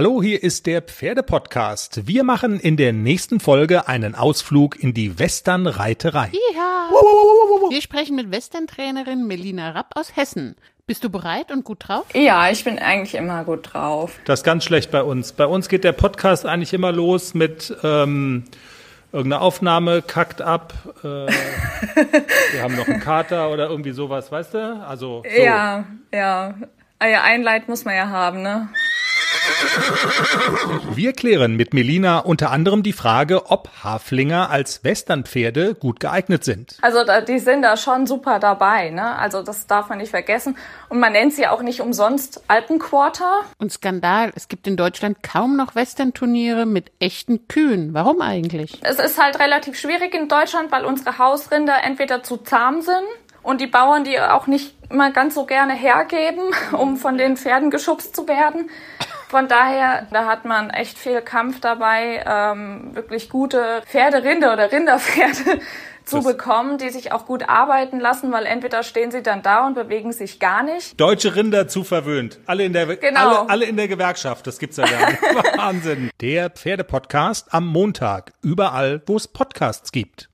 Hallo, hier ist der Pferdepodcast. Wir machen in der nächsten Folge einen Ausflug in die Westernreiterei. Ja. Wir sprechen mit Western-Trainerin Melina Rapp aus Hessen. Bist du bereit und gut drauf? Ja, ich bin eigentlich immer gut drauf. Das ist ganz schlecht bei uns. Bei uns geht der Podcast eigentlich immer los mit ähm, irgendeiner Aufnahme, kackt ab. Äh, wir haben noch einen Kater oder irgendwie sowas, weißt du? Also so. Ja, ja. Ah ja, ein Leid muss man ja haben, ne? Wir klären mit Melina unter anderem die Frage, ob Haflinger als Westernpferde gut geeignet sind. Also da, die sind da schon super dabei, ne? Also das darf man nicht vergessen. Und man nennt sie auch nicht umsonst Alpenquarter. Und Skandal, es gibt in Deutschland kaum noch Western-Turniere mit echten Kühen. Warum eigentlich? Es ist halt relativ schwierig in Deutschland, weil unsere Hausrinder entweder zu zahm sind und die Bauern die auch nicht immer ganz so gerne hergeben, um von den Pferden geschubst zu werden. Von daher, da hat man echt viel Kampf dabei, ähm, wirklich gute Pferderinde oder Rinderpferde zu bekommen, die sich auch gut arbeiten lassen, weil entweder stehen sie dann da und bewegen sich gar nicht. Deutsche Rinder zu verwöhnt. Alle in der, Genau. alle, alle in der Gewerkschaft. Das gibt's ja gar nicht. Wahnsinn. Der Pferdepodcast am Montag. Überall, wo es Podcasts gibt.